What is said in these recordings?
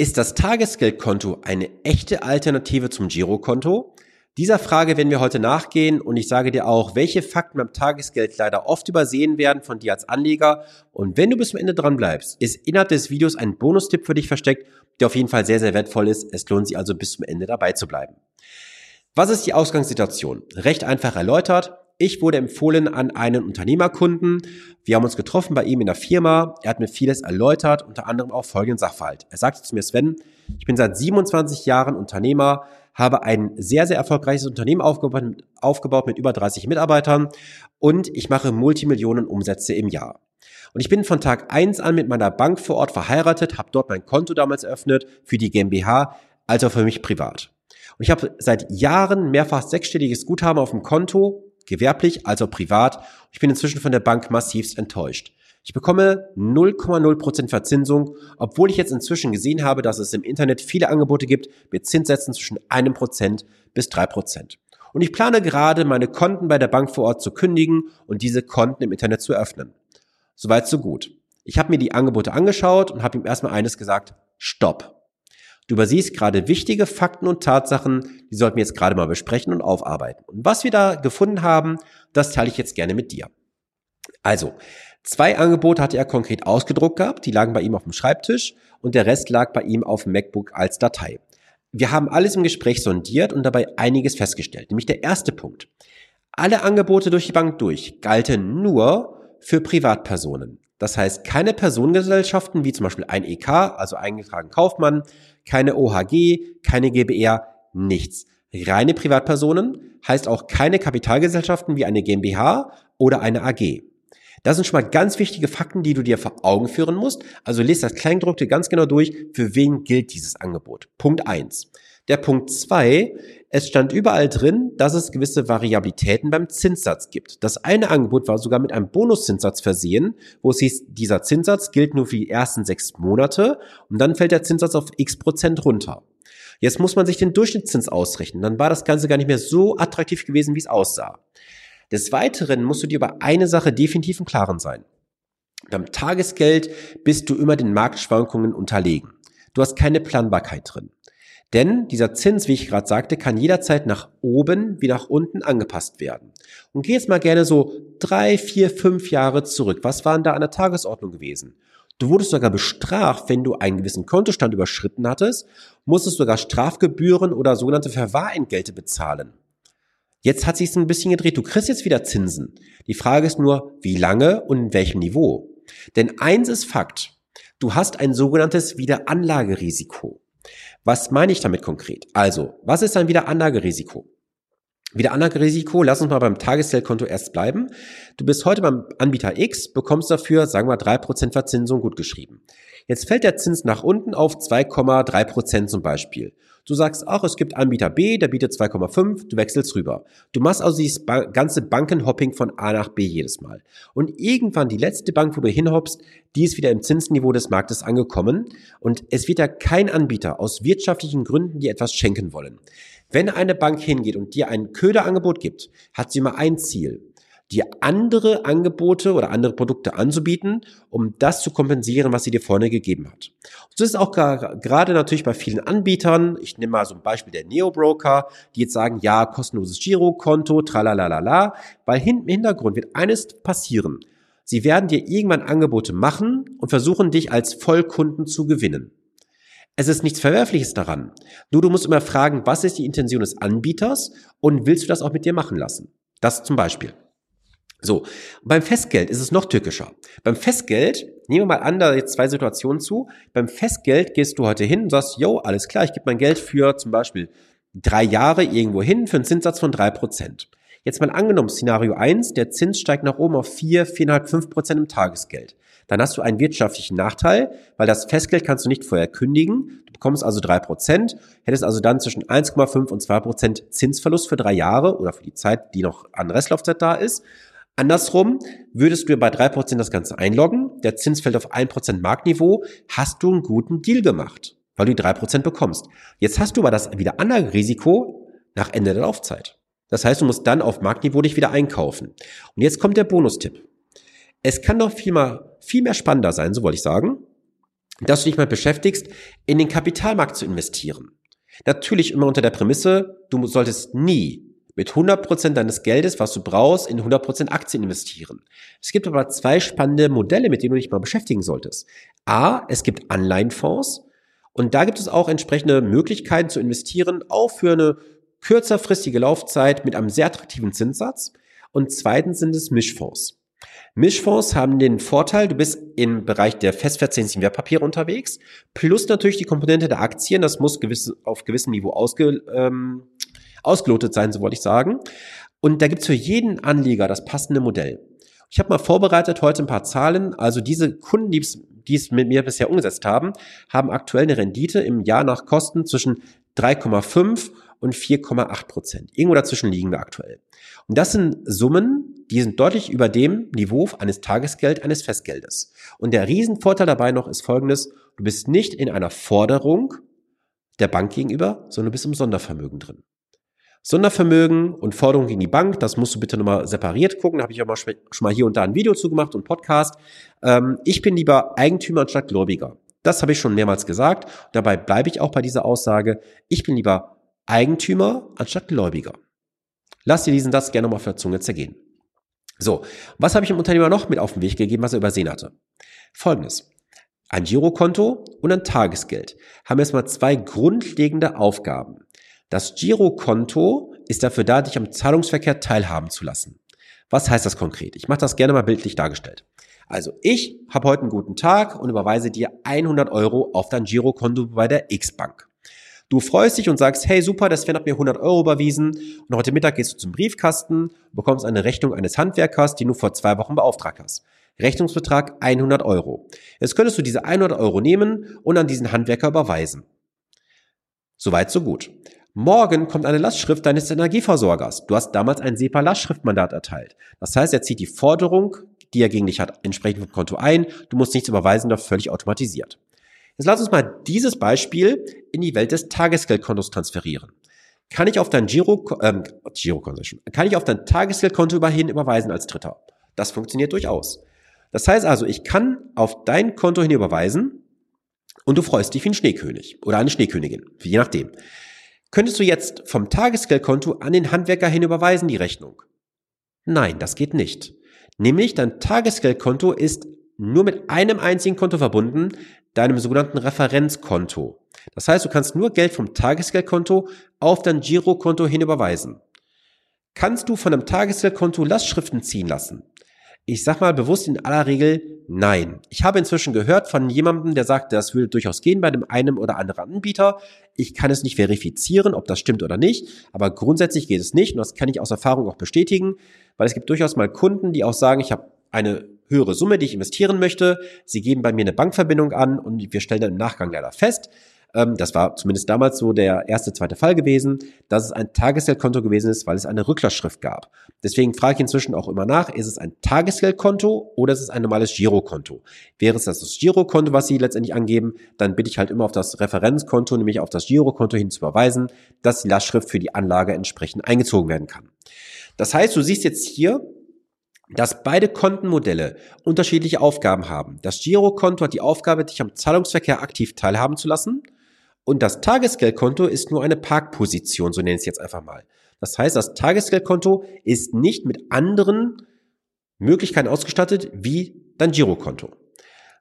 Ist das Tagesgeldkonto eine echte Alternative zum Girokonto? Dieser Frage werden wir heute nachgehen und ich sage dir auch, welche Fakten beim Tagesgeld leider oft übersehen werden von dir als Anleger. Und wenn du bis zum Ende dran bleibst, ist innerhalb des Videos ein Bonustipp für dich versteckt, der auf jeden Fall sehr, sehr wertvoll ist. Es lohnt sich also bis zum Ende dabei zu bleiben. Was ist die Ausgangssituation? Recht einfach erläutert. Ich wurde empfohlen an einen Unternehmerkunden. Wir haben uns getroffen bei ihm in der Firma. Er hat mir vieles erläutert, unter anderem auch folgenden Sachverhalt. Er sagte zu mir, Sven, ich bin seit 27 Jahren Unternehmer, habe ein sehr, sehr erfolgreiches Unternehmen aufgebaut, aufgebaut mit über 30 Mitarbeitern und ich mache Multimillionen Umsätze im Jahr. Und ich bin von Tag eins an mit meiner Bank vor Ort verheiratet, habe dort mein Konto damals eröffnet für die GmbH, also für mich privat. Und ich habe seit Jahren mehrfach sechsstelliges Guthaben auf dem Konto, gewerblich als auch privat. Ich bin inzwischen von der Bank massivst enttäuscht. Ich bekomme 0,0% Verzinsung, obwohl ich jetzt inzwischen gesehen habe, dass es im Internet viele Angebote gibt mit Zinssätzen zwischen einem Prozent bis drei Prozent. Und ich plane gerade, meine Konten bei der Bank vor Ort zu kündigen und diese Konten im Internet zu öffnen. Soweit so gut. Ich habe mir die Angebote angeschaut und habe ihm erstmal eines gesagt, stopp. Du übersiehst gerade wichtige Fakten und Tatsachen, die sollten wir jetzt gerade mal besprechen und aufarbeiten. Und was wir da gefunden haben, das teile ich jetzt gerne mit dir. Also, zwei Angebote hatte er konkret ausgedruckt gehabt, die lagen bei ihm auf dem Schreibtisch und der Rest lag bei ihm auf dem MacBook als Datei. Wir haben alles im Gespräch sondiert und dabei einiges festgestellt. Nämlich der erste Punkt. Alle Angebote durch die Bank durch galten nur für Privatpersonen. Das heißt, keine Personengesellschaften wie zum Beispiel ein EK, also eingetragen Kaufmann, keine OHG, keine GBR, nichts. Reine Privatpersonen heißt auch keine Kapitalgesellschaften wie eine GmbH oder eine AG. Das sind schon mal ganz wichtige Fakten, die du dir vor Augen führen musst. Also lest das Kleingedruckte ganz genau durch, für wen gilt dieses Angebot. Punkt eins. Der Punkt zwei: es stand überall drin, dass es gewisse Variabilitäten beim Zinssatz gibt. Das eine Angebot war sogar mit einem Bonuszinssatz versehen, wo es hieß, dieser Zinssatz gilt nur für die ersten sechs Monate und dann fällt der Zinssatz auf x Prozent runter. Jetzt muss man sich den Durchschnittszins ausrechnen. Dann war das Ganze gar nicht mehr so attraktiv gewesen, wie es aussah. Des Weiteren musst du dir über eine Sache definitiv im Klaren sein. Beim Tagesgeld bist du immer den Marktschwankungen unterlegen. Du hast keine Planbarkeit drin. Denn dieser Zins, wie ich gerade sagte, kann jederzeit nach oben wie nach unten angepasst werden. Und geh jetzt mal gerne so drei, vier, fünf Jahre zurück. Was waren da an der Tagesordnung gewesen? Du wurdest sogar bestraft, wenn du einen gewissen Kontostand überschritten hattest, musstest sogar Strafgebühren oder sogenannte Verwahrentgelte bezahlen. Jetzt hat sich's ein bisschen gedreht. Du kriegst jetzt wieder Zinsen. Die Frage ist nur, wie lange und in welchem Niveau? Denn eins ist Fakt. Du hast ein sogenanntes Wiederanlagerisiko. Was meine ich damit konkret? Also, was ist ein Wiederanlagerisiko? Wiederanlagerisiko, lass uns mal beim Tagesgeldkonto erst bleiben. Du bist heute beim Anbieter X, bekommst dafür, sagen wir, drei Prozent Verzinsung gut geschrieben. Jetzt fällt der Zins nach unten auf 2,3 Prozent zum Beispiel. Du sagst auch, es gibt Anbieter B, der bietet 2,5, du wechselst rüber. Du machst also dieses ganze Bankenhopping von A nach B jedes Mal. Und irgendwann die letzte Bank, wo du hinhoppst, die ist wieder im Zinsniveau des Marktes angekommen und es wird da kein Anbieter aus wirtschaftlichen Gründen dir etwas schenken wollen. Wenn eine Bank hingeht und dir ein Köderangebot gibt, hat sie immer ein Ziel dir andere Angebote oder andere Produkte anzubieten, um das zu kompensieren, was sie dir vorne gegeben hat. Und das ist auch gerade natürlich bei vielen Anbietern, ich nehme mal so ein Beispiel der Neo-Broker, die jetzt sagen, ja, kostenloses Girokonto, tralalala, weil im Hintergrund wird eines passieren. Sie werden dir irgendwann Angebote machen und versuchen, dich als Vollkunden zu gewinnen. Es ist nichts Verwerfliches daran. Nur du musst immer fragen, was ist die Intention des Anbieters und willst du das auch mit dir machen lassen? Das zum Beispiel. So, beim Festgeld ist es noch tückischer. Beim Festgeld, nehmen wir mal an, da jetzt zwei Situationen zu. Beim Festgeld gehst du heute hin und sagst, yo, alles klar, ich gebe mein Geld für zum Beispiel drei Jahre irgendwo hin für einen Zinssatz von drei Prozent. Jetzt mal angenommen, Szenario eins: der Zins steigt nach oben auf vier, viereinhalb, fünf Prozent im Tagesgeld. Dann hast du einen wirtschaftlichen Nachteil, weil das Festgeld kannst du nicht vorher kündigen. Du bekommst also drei Prozent, hättest also dann zwischen 1,5 und zwei Prozent Zinsverlust für drei Jahre oder für die Zeit, die noch an Restlaufzeit da ist. Andersrum, würdest du bei drei Prozent das Ganze einloggen, der Zins fällt auf ein Prozent Marktniveau, hast du einen guten Deal gemacht, weil du drei Prozent bekommst. Jetzt hast du aber das wieder Risiko nach Ende der Laufzeit. Das heißt, du musst dann auf Marktniveau dich wieder einkaufen. Und jetzt kommt der Bonustipp. Es kann doch viel, mal, viel mehr spannender sein, so wollte ich sagen, dass du dich mal beschäftigst, in den Kapitalmarkt zu investieren. Natürlich immer unter der Prämisse, du solltest nie mit 100% deines Geldes, was du brauchst, in 100% Aktien investieren. Es gibt aber zwei spannende Modelle, mit denen du dich mal beschäftigen solltest. A, es gibt Anleihenfonds und da gibt es auch entsprechende Möglichkeiten zu investieren, auch für eine kürzerfristige Laufzeit mit einem sehr attraktiven Zinssatz. Und zweitens sind es Mischfonds. Mischfonds haben den Vorteil, du bist im Bereich der festverzinslichen Wertpapiere unterwegs, plus natürlich die Komponente der Aktien, das muss gewiss, auf gewissem Niveau ausge, ähm, ausgelotet sein, so wollte ich sagen. Und da gibt's für jeden Anleger das passende Modell. Ich habe mal vorbereitet heute ein paar Zahlen. Also diese Kunden, die es mit mir bisher umgesetzt haben, haben aktuell eine Rendite im Jahr nach Kosten zwischen 3,5 und 4,8 Prozent. Irgendwo dazwischen liegen wir aktuell. Und das sind Summen, die sind deutlich über dem Niveau eines Tagesgeld, eines Festgeldes. Und der Riesenvorteil dabei noch ist folgendes. Du bist nicht in einer Forderung der Bank gegenüber, sondern du bist im Sondervermögen drin. Sondervermögen und Forderungen gegen die Bank, das musst du bitte nochmal separiert gucken. Da habe ich auch mal schon mal hier und da ein Video zu gemacht und Podcast. Ähm, ich bin lieber Eigentümer anstatt Gläubiger. Das habe ich schon mehrmals gesagt. Dabei bleibe ich auch bei dieser Aussage. Ich bin lieber Eigentümer anstatt Gläubiger. Lass dir diesen Satz gerne mal auf der Zunge zergehen. So, was habe ich dem Unternehmer noch mit auf den Weg gegeben, was er übersehen hatte? Folgendes. Ein Girokonto und ein Tagesgeld haben erstmal zwei grundlegende Aufgaben. Das Girokonto ist dafür da, dich am Zahlungsverkehr teilhaben zu lassen. Was heißt das konkret? Ich mache das gerne mal bildlich dargestellt. Also ich habe heute einen guten Tag und überweise dir 100 Euro auf dein Girokonto bei der X-Bank. Du freust dich und sagst, hey super, der Sven hat mir 100 Euro überwiesen und heute Mittag gehst du zum Briefkasten, bekommst eine Rechnung eines Handwerkers, die du vor zwei Wochen beauftragt hast. Rechnungsbetrag 100 Euro. Jetzt könntest du diese 100 Euro nehmen und an diesen Handwerker überweisen. Soweit, so gut. Morgen kommt eine Lastschrift deines Energieversorgers. Du hast damals ein SEPA-Lastschriftmandat erteilt. Das heißt, er zieht die Forderung, die er gegen dich hat, entsprechend vom Konto ein. Du musst nichts überweisen, doch völlig automatisiert. Jetzt lass uns mal dieses Beispiel in die Welt des Tagesgeldkontos transferieren. Kann ich auf dein Giro, ähm, Girokonto, kann ich auf dein Tagesgeldkonto überhin überweisen als Dritter? Das funktioniert durchaus. Das heißt also, ich kann auf dein Konto hin überweisen und du freust dich wie ein Schneekönig oder eine Schneekönigin, je nachdem. Könntest du jetzt vom Tagesgeldkonto an den Handwerker hin überweisen die Rechnung? Nein, das geht nicht. Nämlich dein Tagesgeldkonto ist nur mit einem einzigen Konto verbunden, deinem sogenannten Referenzkonto. Das heißt, du kannst nur Geld vom Tagesgeldkonto auf dein Girokonto hin überweisen. Kannst du von einem Tagesgeldkonto Lastschriften ziehen lassen? Ich sag mal bewusst in aller Regel nein. Ich habe inzwischen gehört von jemandem, der sagt, das würde durchaus gehen bei dem einen oder anderen Anbieter. Ich kann es nicht verifizieren, ob das stimmt oder nicht, aber grundsätzlich geht es nicht und das kann ich aus Erfahrung auch bestätigen, weil es gibt durchaus mal Kunden, die auch sagen, ich habe eine höhere Summe, die ich investieren möchte. Sie geben bei mir eine Bankverbindung an und wir stellen dann im Nachgang leider fest, ähm, das war zumindest damals so der erste, zweite Fall gewesen, dass es ein Tagesgeldkonto gewesen ist, weil es eine Rücklassschrift gab. Deswegen frage ich inzwischen auch immer nach, ist es ein Tagesgeldkonto oder ist es ein normales Girokonto? Wäre es das, Girokonto, was Sie letztendlich angeben, dann bitte ich halt immer auf das Referenzkonto, nämlich auf das Girokonto hin zu überweisen, dass die Lastschrift für die Anlage entsprechend eingezogen werden kann. Das heißt, du siehst jetzt hier, dass beide Kontenmodelle unterschiedliche Aufgaben haben. Das Girokonto hat die Aufgabe, dich am Zahlungsverkehr aktiv teilhaben zu lassen. Und das Tagesgeldkonto ist nur eine Parkposition, so nenne ich es jetzt einfach mal. Das heißt, das Tagesgeldkonto ist nicht mit anderen Möglichkeiten ausgestattet wie dein Girokonto.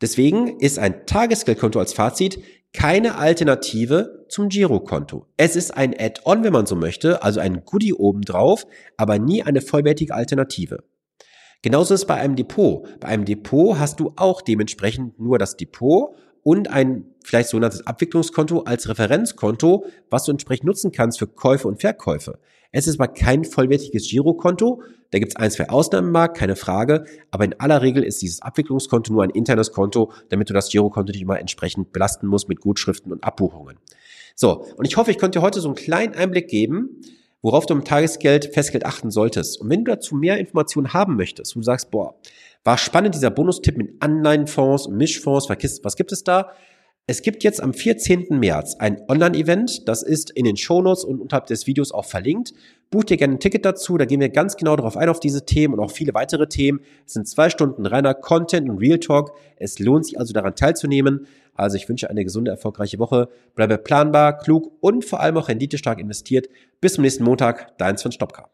Deswegen ist ein Tagesgeldkonto als Fazit keine Alternative zum Girokonto. Es ist ein Add-on, wenn man so möchte, also ein Goodie obendrauf, aber nie eine vollwertige Alternative. Genauso ist es bei einem Depot. Bei einem Depot hast du auch dementsprechend nur das Depot und ein vielleicht sogenanntes Abwicklungskonto als Referenzkonto, was du entsprechend nutzen kannst für Käufe und Verkäufe. Es ist aber kein vollwertiges Girokonto. Da gibt es ein, zwei Ausnahmen im Markt, keine Frage. Aber in aller Regel ist dieses Abwicklungskonto nur ein internes Konto, damit du das Girokonto nicht immer entsprechend belasten musst mit Gutschriften und Abbuchungen. So, und ich hoffe, ich konnte dir heute so einen kleinen Einblick geben, worauf du im Tagesgeld, Festgeld achten solltest. Und wenn du dazu mehr Informationen haben möchtest, wo du sagst, boah, war spannend dieser Bonustipp mit Anleihenfonds Mischfonds, was gibt es da? Es gibt jetzt am 14. März ein Online-Event, das ist in den Shownotes und unterhalb des Videos auch verlinkt. Buch dir gerne ein Ticket dazu, da gehen wir ganz genau darauf ein, auf diese Themen und auch viele weitere Themen. Es sind zwei Stunden reiner Content und Real Talk. Es lohnt sich also daran teilzunehmen. Also ich wünsche eine gesunde, erfolgreiche Woche. Bleibe planbar, klug und vor allem auch renditestark investiert. Bis zum nächsten Montag. Dein Sven Stopka.